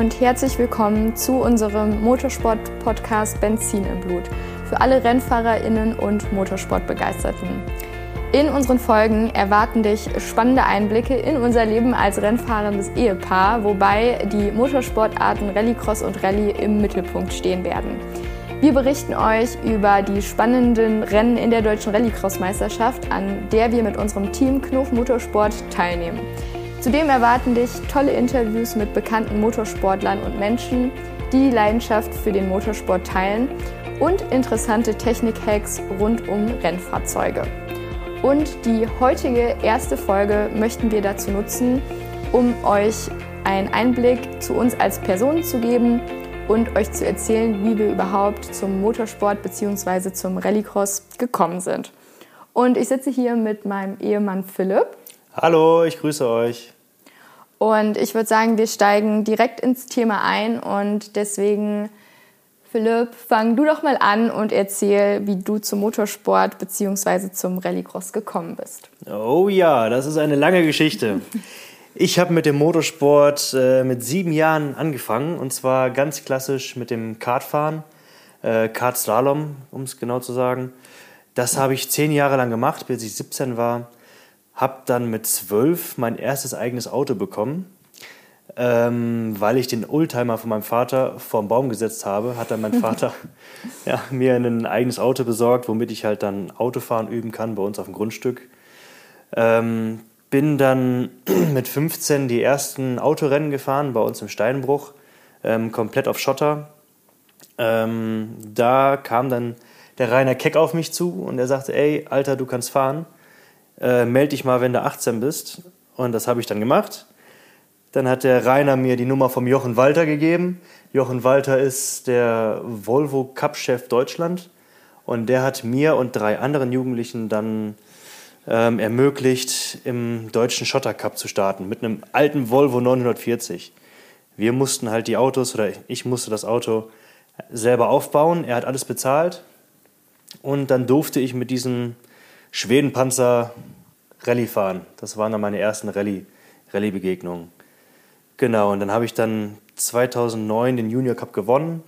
und herzlich willkommen zu unserem Motorsport-Podcast Benzin im Blut für alle RennfahrerInnen und Motorsportbegeisterten. In unseren Folgen erwarten dich spannende Einblicke in unser Leben als rennfahrendes Ehepaar, wobei die Motorsportarten Rallycross und Rallye im Mittelpunkt stehen werden. Wir berichten euch über die spannenden Rennen in der deutschen Rallycross-Meisterschaft, an der wir mit unserem Team Knof Motorsport teilnehmen. Zudem erwarten dich tolle Interviews mit bekannten Motorsportlern und Menschen, die die Leidenschaft für den Motorsport teilen und interessante Technik-Hacks rund um Rennfahrzeuge. Und die heutige erste Folge möchten wir dazu nutzen, um euch einen Einblick zu uns als Personen zu geben und euch zu erzählen, wie wir überhaupt zum Motorsport bzw. zum Rallycross gekommen sind. Und ich sitze hier mit meinem Ehemann Philipp. Hallo, ich grüße euch. Und ich würde sagen, wir steigen direkt ins Thema ein und deswegen Philipp, fang du doch mal an und erzähl, wie du zum Motorsport bzw. zum Rallycross gekommen bist. Oh ja, das ist eine lange Geschichte. Ich habe mit dem Motorsport äh, mit sieben Jahren angefangen und zwar ganz klassisch mit dem Kartfahren, äh, Kartslalom, um es genau zu sagen. Das habe ich zehn Jahre lang gemacht, bis ich 17 war. Habe dann mit zwölf mein erstes eigenes Auto bekommen ähm, weil ich den Oldtimer von meinem Vater vorm Baum gesetzt habe, hat dann mein Vater ja, mir ein eigenes Auto besorgt, womit ich halt dann Autofahren üben kann bei uns auf dem Grundstück. Ähm, bin dann mit 15 die ersten Autorennen gefahren bei uns im Steinbruch, ähm, komplett auf Schotter. Ähm, da kam dann der Rainer Keck auf mich zu und er sagte, ey, Alter, du kannst fahren, äh, melde dich mal, wenn du 18 bist. Und das habe ich dann gemacht dann hat der Rainer mir die Nummer vom Jochen Walter gegeben. Jochen Walter ist der Volvo Cup-Chef Deutschland und der hat mir und drei anderen Jugendlichen dann ähm, ermöglicht, im deutschen Schotter Cup zu starten mit einem alten Volvo 940. Wir mussten halt die Autos oder ich musste das Auto selber aufbauen. Er hat alles bezahlt und dann durfte ich mit diesem Schwedenpanzer Rallye fahren. Das waren dann meine ersten Rallye-Begegnungen. Genau, und dann habe ich dann 2009 den Junior Cup gewonnen.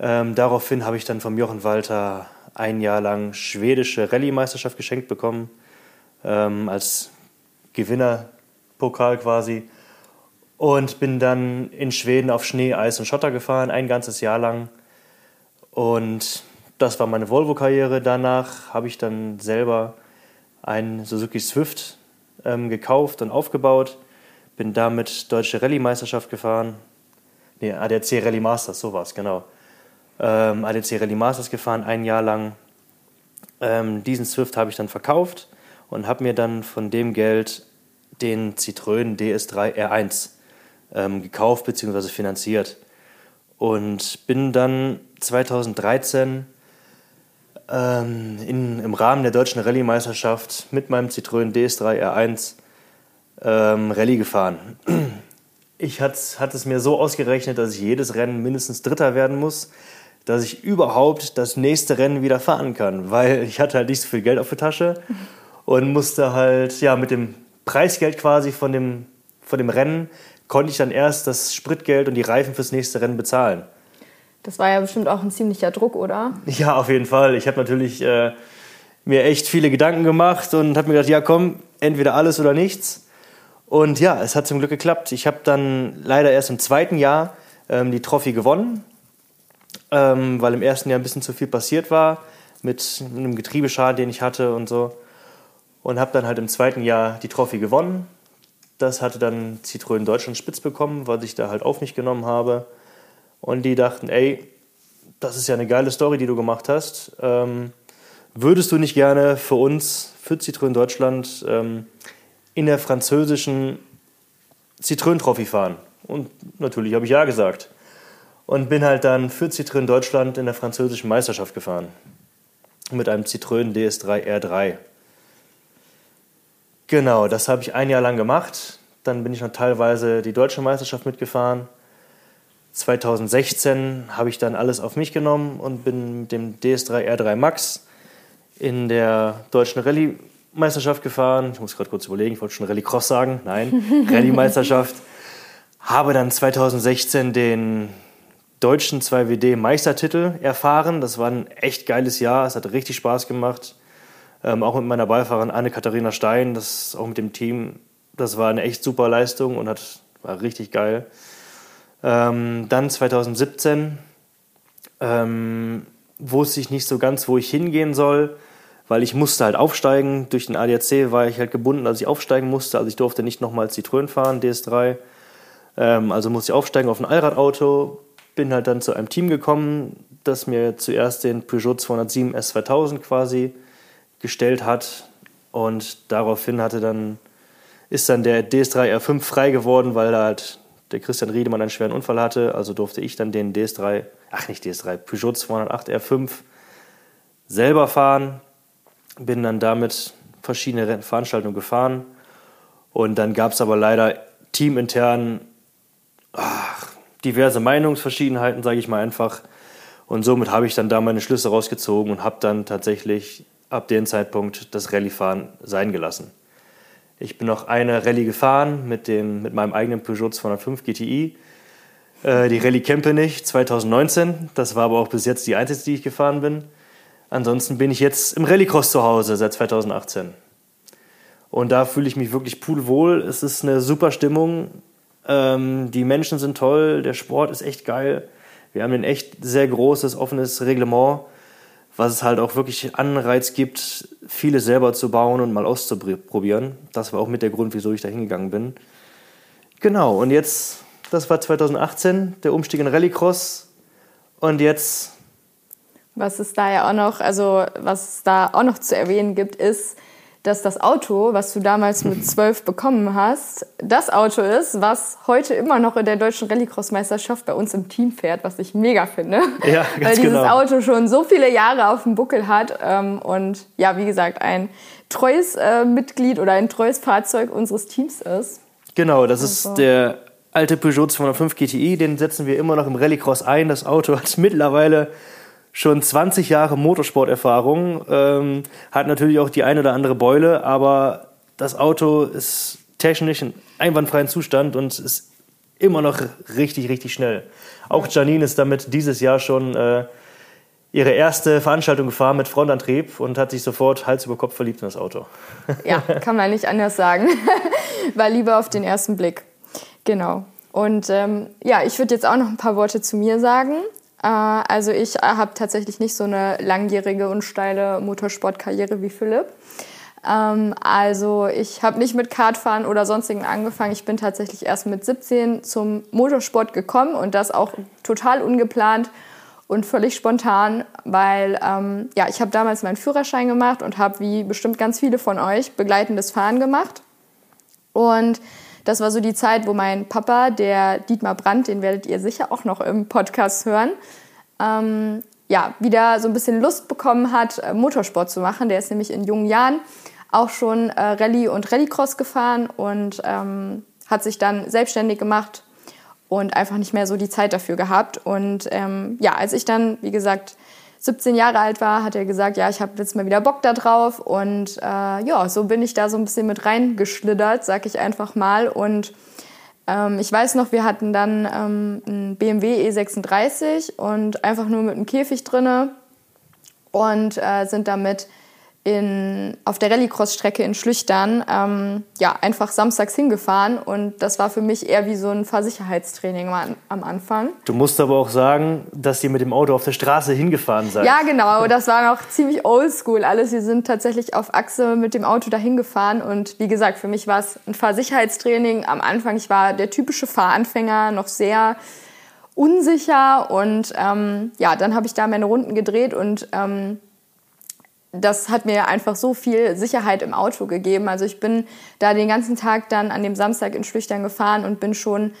Ähm, daraufhin habe ich dann vom Jochen Walter ein Jahr lang schwedische Rallye-Meisterschaft geschenkt bekommen, ähm, als Gewinnerpokal quasi. Und bin dann in Schweden auf Schnee, Eis und Schotter gefahren, ein ganzes Jahr lang. Und das war meine Volvo-Karriere. Danach habe ich dann selber einen Suzuki Swift ähm, gekauft und aufgebaut bin damit Deutsche Rallye-Meisterschaft gefahren. Nee, ADAC Rallye Masters, so war es, genau. Ähm, ADAC Rallye Masters gefahren, ein Jahr lang. Ähm, diesen Swift habe ich dann verkauft und habe mir dann von dem Geld den Citroën DS3 R1 ähm, gekauft bzw. finanziert. Und bin dann 2013 ähm, in, im Rahmen der deutschen Rallye-Meisterschaft mit meinem Citroën DS3 R1 ähm, Rallye gefahren. Ich hatte es mir so ausgerechnet, dass ich jedes Rennen mindestens Dritter werden muss, dass ich überhaupt das nächste Rennen wieder fahren kann, weil ich hatte halt nicht so viel Geld auf der Tasche und musste halt ja mit dem Preisgeld quasi von dem, von dem Rennen konnte ich dann erst das Spritgeld und die Reifen fürs nächste Rennen bezahlen. Das war ja bestimmt auch ein ziemlicher Druck, oder? Ja, auf jeden Fall. Ich habe natürlich äh, mir echt viele Gedanken gemacht und habe mir gedacht, ja komm, entweder alles oder nichts. Und ja, es hat zum Glück geklappt. Ich habe dann leider erst im zweiten Jahr ähm, die Trophy gewonnen, ähm, weil im ersten Jahr ein bisschen zu viel passiert war mit einem Getriebeschaden, den ich hatte und so. Und habe dann halt im zweiten Jahr die Trophy gewonnen. Das hatte dann Citroën Deutschland spitz bekommen, weil ich da halt auf mich genommen habe. Und die dachten, ey, das ist ja eine geile Story, die du gemacht hast. Ähm, würdest du nicht gerne für uns, für Citroën Deutschland, ähm, in der französischen Citroën Trophy fahren. Und natürlich habe ich ja gesagt. Und bin halt dann für Citroën Deutschland in der französischen Meisterschaft gefahren. Mit einem Citroën DS3 R3. Genau, das habe ich ein Jahr lang gemacht. Dann bin ich noch teilweise die deutsche Meisterschaft mitgefahren. 2016 habe ich dann alles auf mich genommen und bin mit dem DS3 R3 Max in der deutschen Rallye Meisterschaft gefahren. Ich muss gerade kurz überlegen, ich wollte schon Rallye Cross sagen. Nein, Rallye Meisterschaft. Habe dann 2016 den deutschen 2WD Meistertitel erfahren. Das war ein echt geiles Jahr. Es hat richtig Spaß gemacht. Ähm, auch mit meiner Beifahrerin Anne-Katharina Stein, das auch mit dem Team. Das war eine echt super Leistung und hat, war richtig geil. Ähm, dann 2017 ähm, wusste ich nicht so ganz, wo ich hingehen soll, weil ich musste halt aufsteigen. Durch den ADAC war ich halt gebunden, als ich aufsteigen musste. Also ich durfte nicht nochmal Citroën fahren, DS3. Ähm, also musste ich aufsteigen auf ein Allradauto. Bin halt dann zu einem Team gekommen, das mir zuerst den Peugeot 207 S2000 quasi gestellt hat. Und daraufhin hatte dann, ist dann der DS3 R5 frei geworden, weil da halt der Christian Riedemann einen schweren Unfall hatte. Also durfte ich dann den DS3, ach nicht DS3, Peugeot 208 R5 selber fahren. Bin dann damit verschiedene Veranstaltungen gefahren. Und dann gab es aber leider teamintern ach, diverse Meinungsverschiedenheiten, sage ich mal einfach. Und somit habe ich dann da meine Schlüsse rausgezogen und habe dann tatsächlich ab dem Zeitpunkt das Rallyefahren sein gelassen. Ich bin noch eine Rallye gefahren mit, dem, mit meinem eigenen Peugeot 205 GTI. Äh, die Rallye Kempenich 2019. Das war aber auch bis jetzt die einzige, die ich gefahren bin. Ansonsten bin ich jetzt im Rallycross zu Hause seit 2018. Und da fühle ich mich wirklich pudelwohl. Es ist eine super Stimmung. Ähm, die Menschen sind toll. Der Sport ist echt geil. Wir haben ein echt sehr großes, offenes Reglement was es halt auch wirklich Anreiz gibt, viele selber zu bauen und mal auszuprobieren. Das war auch mit der Grund, wieso ich da hingegangen bin. Genau, und jetzt, das war 2018, der Umstieg in Rallycross. Und jetzt. Was es da ja auch noch, also was es da auch noch zu erwähnen gibt, ist, dass das Auto, was du damals mit zwölf bekommen hast, das Auto ist, was heute immer noch in der deutschen Rallycross-Meisterschaft bei uns im Team fährt, was ich mega finde. Ja, ganz Weil dieses genau. Auto schon so viele Jahre auf dem Buckel hat ähm, und ja, wie gesagt, ein treues äh, Mitglied oder ein treues Fahrzeug unseres Teams ist. Genau, das also. ist der alte Peugeot 205 GTI, den setzen wir immer noch im Rallycross ein. Das Auto hat mittlerweile schon 20 Jahre Motorsporterfahrung, ähm, hat natürlich auch die eine oder andere Beule, aber das Auto ist technisch in einwandfreien Zustand und ist immer noch richtig, richtig schnell. Auch Janine ist damit dieses Jahr schon äh, ihre erste Veranstaltung gefahren mit Frontantrieb und hat sich sofort Hals über Kopf verliebt in das Auto. Ja, kann man nicht anders sagen. War lieber auf den ersten Blick. Genau. Und ähm, ja, ich würde jetzt auch noch ein paar Worte zu mir sagen. Äh, also ich äh, habe tatsächlich nicht so eine langjährige und steile Motorsportkarriere wie Philipp. Ähm, also ich habe nicht mit Kartfahren oder sonstigen angefangen. Ich bin tatsächlich erst mit 17 zum Motorsport gekommen und das auch total ungeplant und völlig spontan, weil ähm, ja, ich habe damals meinen Führerschein gemacht und habe wie bestimmt ganz viele von euch begleitendes Fahren gemacht. Und das war so die Zeit, wo mein Papa, der Dietmar Brandt, den werdet ihr sicher auch noch im Podcast hören, ähm, ja, wieder so ein bisschen Lust bekommen hat, äh, Motorsport zu machen. Der ist nämlich in jungen Jahren auch schon äh, Rallye und Rallycross gefahren und ähm, hat sich dann selbstständig gemacht und einfach nicht mehr so die Zeit dafür gehabt. Und ähm, ja, als ich dann, wie gesagt, 17 Jahre alt war, hat er gesagt, ja, ich habe jetzt mal wieder Bock da drauf. Und äh, ja, so bin ich da so ein bisschen mit reingeschlittert, sag ich einfach mal. Und ähm, ich weiß noch, wir hatten dann ähm, einen BMW E36 und einfach nur mit einem Käfig drinne und äh, sind damit in, auf der Rallycross-Strecke in Schlüchtern ähm, ja, einfach samstags hingefahren und das war für mich eher wie so ein Fahrsicherheitstraining am, Anfang. Du musst aber auch sagen, dass ihr mit dem Auto auf der Straße hingefahren seid. Ja, genau, das war noch ziemlich oldschool alles. Wir sind tatsächlich auf Achse mit dem Auto dahin gefahren und wie gesagt, für mich war es ein Fahrsicherheitstraining am Anfang. Ich war der typische Fahranfänger, noch sehr unsicher und ähm, ja, dann habe ich da meine Runden gedreht und ähm, das hat mir einfach so viel Sicherheit im Auto gegeben. Also ich bin da den ganzen Tag dann an dem Samstag in Schlüchtern gefahren und bin schon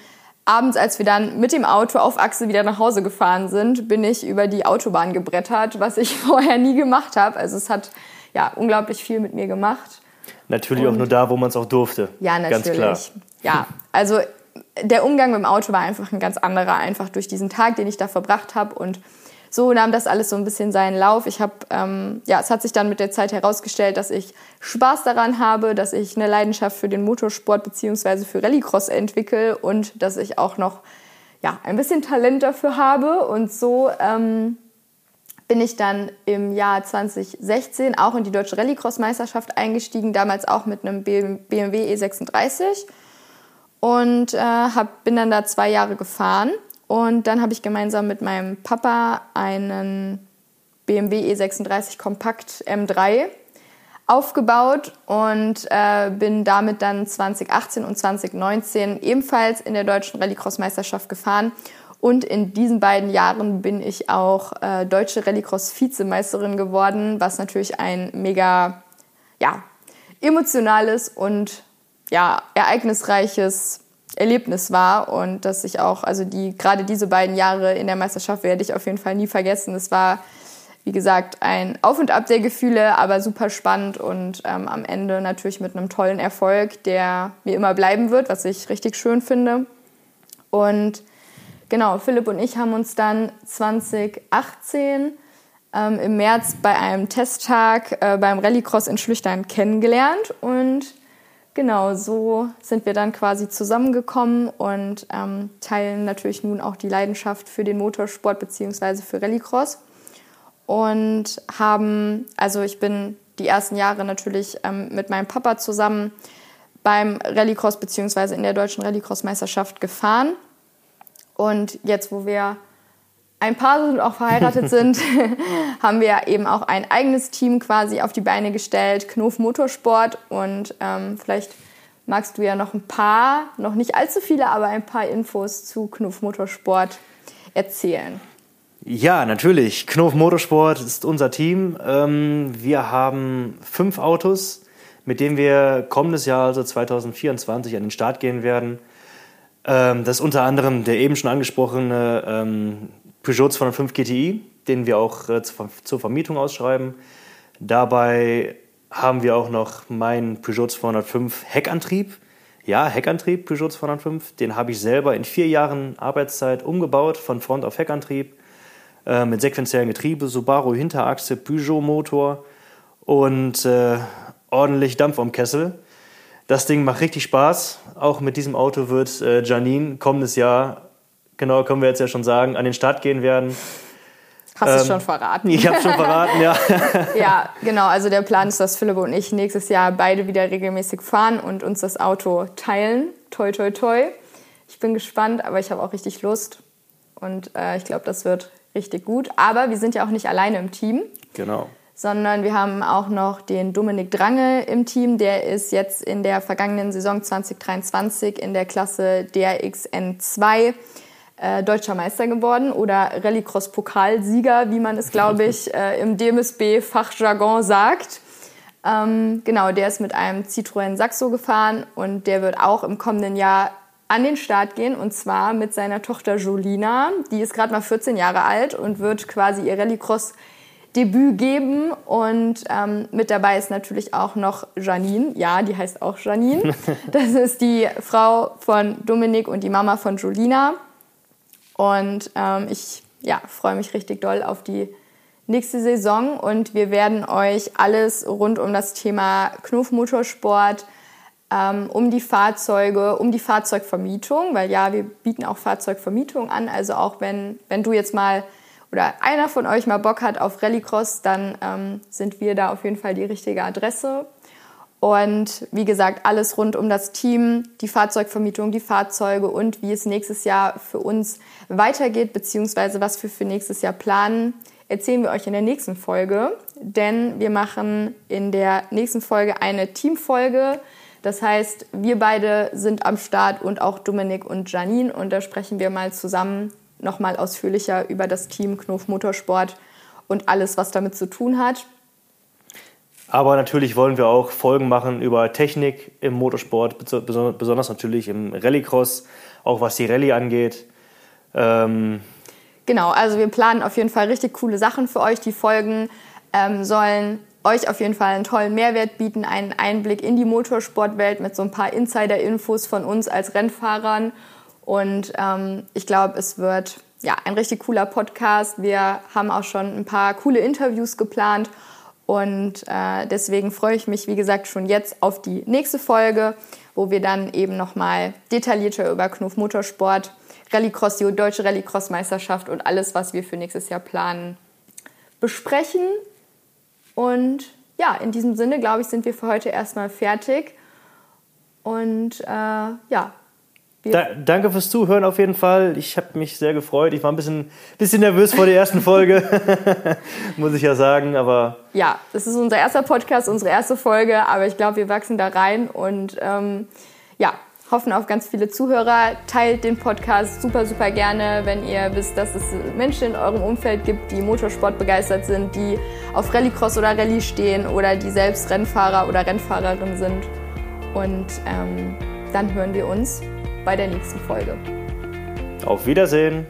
abends, als wir dann mit dem Auto auf Achse wieder nach Hause gefahren sind, bin ich über die Autobahn gebrettert, was ich vorher nie gemacht habe. Also es hat ja unglaublich viel mit mir gemacht. Natürlich und auch nur da, wo man es auch durfte. Ja, natürlich. Ganz klar. Ja, also der Umgang mit dem Auto war einfach ein ganz anderer, einfach durch diesen Tag, den ich da verbracht habe und so nahm das alles so ein bisschen seinen Lauf. Ich habe, ähm, ja, es hat sich dann mit der Zeit herausgestellt, dass ich Spaß daran habe, dass ich eine Leidenschaft für den Motorsport bzw. für Rallycross entwickle und dass ich auch noch, ja, ein bisschen Talent dafür habe. Und so ähm, bin ich dann im Jahr 2016 auch in die Deutsche Rallycross-Meisterschaft eingestiegen, damals auch mit einem BMW E36 und äh, hab, bin dann da zwei Jahre gefahren und dann habe ich gemeinsam mit meinem Papa einen BMW E36 Kompakt M3 aufgebaut und äh, bin damit dann 2018 und 2019 ebenfalls in der deutschen Rallycross-Meisterschaft gefahren. Und in diesen beiden Jahren bin ich auch äh, deutsche Rallycross-Vizemeisterin geworden, was natürlich ein mega ja, emotionales und ja, ereignisreiches Erlebnis war und dass ich auch, also die, gerade diese beiden Jahre in der Meisterschaft werde ich auf jeden Fall nie vergessen. Es war, wie gesagt, ein Auf und Ab der Gefühle, aber super spannend und ähm, am Ende natürlich mit einem tollen Erfolg, der mir immer bleiben wird, was ich richtig schön finde. Und genau, Philipp und ich haben uns dann 2018 ähm, im März bei einem Testtag äh, beim Rallycross in Schlüchtern kennengelernt und Genau, so sind wir dann quasi zusammengekommen und ähm, teilen natürlich nun auch die Leidenschaft für den Motorsport bzw. für Rallycross. Und haben, also ich bin die ersten Jahre natürlich ähm, mit meinem Papa zusammen beim Rallycross bzw. in der deutschen Rallycross-Meisterschaft gefahren. Und jetzt, wo wir ein Paar sind und auch verheiratet sind, haben wir eben auch ein eigenes Team quasi auf die Beine gestellt, Knof Motorsport. Und ähm, vielleicht magst du ja noch ein paar, noch nicht allzu viele, aber ein paar Infos zu Knof Motorsport erzählen. Ja, natürlich. Knof Motorsport ist unser Team. Ähm, wir haben fünf Autos, mit denen wir kommendes Jahr, also 2024, an den Start gehen werden. Ähm, das ist unter anderem der eben schon angesprochene ähm, Peugeot 205 GTI, den wir auch äh, zur Vermietung ausschreiben. Dabei haben wir auch noch meinen Peugeot 205 Heckantrieb. Ja, Heckantrieb Peugeot 205. Den habe ich selber in vier Jahren Arbeitszeit umgebaut, von Front auf Heckantrieb, äh, mit sequenziellem Getriebe, Subaru Hinterachse, Peugeot Motor und äh, ordentlich Dampf am Kessel. Das Ding macht richtig Spaß. Auch mit diesem Auto wird äh, Janine kommendes Jahr genau, können wir jetzt ja schon sagen, an den Start gehen werden. Hast du ähm, schon verraten? Ich habe schon verraten, ja. ja, genau. Also der Plan ist, dass Philipp und ich nächstes Jahr beide wieder regelmäßig fahren und uns das Auto teilen. Toi, toi, toi. Ich bin gespannt, aber ich habe auch richtig Lust. Und äh, ich glaube, das wird richtig gut. Aber wir sind ja auch nicht alleine im Team. Genau. Sondern wir haben auch noch den Dominik Drange im Team. Der ist jetzt in der vergangenen Saison 2023 in der Klasse DRXN 2 äh, deutscher Meister geworden oder Rallycross-Pokalsieger, wie man es, glaube ich, äh, im DMSB-Fachjargon sagt. Ähm, genau, der ist mit einem Citroën Saxo gefahren und der wird auch im kommenden Jahr an den Start gehen und zwar mit seiner Tochter Jolina. Die ist gerade mal 14 Jahre alt und wird quasi ihr Rallycross Debüt geben und ähm, mit dabei ist natürlich auch noch Janine. Ja, die heißt auch Janine. Das ist die Frau von Dominik und die Mama von Jolina. Und ähm, ich ja, freue mich richtig doll auf die nächste Saison und wir werden euch alles rund um das Thema Knuff Motorsport, ähm, um die Fahrzeuge, um die Fahrzeugvermietung, weil ja, wir bieten auch Fahrzeugvermietung an. Also auch wenn, wenn du jetzt mal oder einer von euch mal Bock hat auf Rallycross, dann ähm, sind wir da auf jeden Fall die richtige Adresse. Und wie gesagt, alles rund um das Team, die Fahrzeugvermietung, die Fahrzeuge und wie es nächstes Jahr für uns weitergeht, beziehungsweise was wir für nächstes Jahr planen, erzählen wir euch in der nächsten Folge. Denn wir machen in der nächsten Folge eine Teamfolge. Das heißt, wir beide sind am Start und auch Dominik und Janine. Und da sprechen wir mal zusammen nochmal ausführlicher über das Team Knof Motorsport und alles, was damit zu tun hat. Aber natürlich wollen wir auch Folgen machen über Technik im Motorsport, besonders natürlich im Rallycross, auch was die Rallye angeht. Ähm genau, also wir planen auf jeden Fall richtig coole Sachen für euch. Die Folgen ähm, sollen euch auf jeden Fall einen tollen Mehrwert bieten, einen Einblick in die Motorsportwelt mit so ein paar Insider-Infos von uns als Rennfahrern. Und ähm, ich glaube, es wird ja, ein richtig cooler Podcast. Wir haben auch schon ein paar coole Interviews geplant und äh, deswegen freue ich mich, wie gesagt, schon jetzt auf die nächste Folge, wo wir dann eben nochmal detaillierter über Knuff Motorsport, Rallycross, die deutsche Rallycross-Meisterschaft und alles, was wir für nächstes Jahr planen, besprechen. Und ja, in diesem Sinne, glaube ich, sind wir für heute erstmal fertig. Und äh, ja, da, danke fürs Zuhören auf jeden Fall. Ich habe mich sehr gefreut. Ich war ein bisschen, bisschen nervös vor der ersten Folge, muss ich ja sagen. Aber ja, das ist unser erster Podcast, unsere erste Folge. Aber ich glaube, wir wachsen da rein und ähm, ja, hoffen auf ganz viele Zuhörer. Teilt den Podcast super, super gerne, wenn ihr wisst, dass es Menschen in eurem Umfeld gibt, die Motorsport begeistert sind, die auf Rallycross oder Rallye stehen oder die selbst Rennfahrer oder Rennfahrerin sind. Und ähm, dann hören wir uns bei der nächsten Folge. Auf Wiedersehen.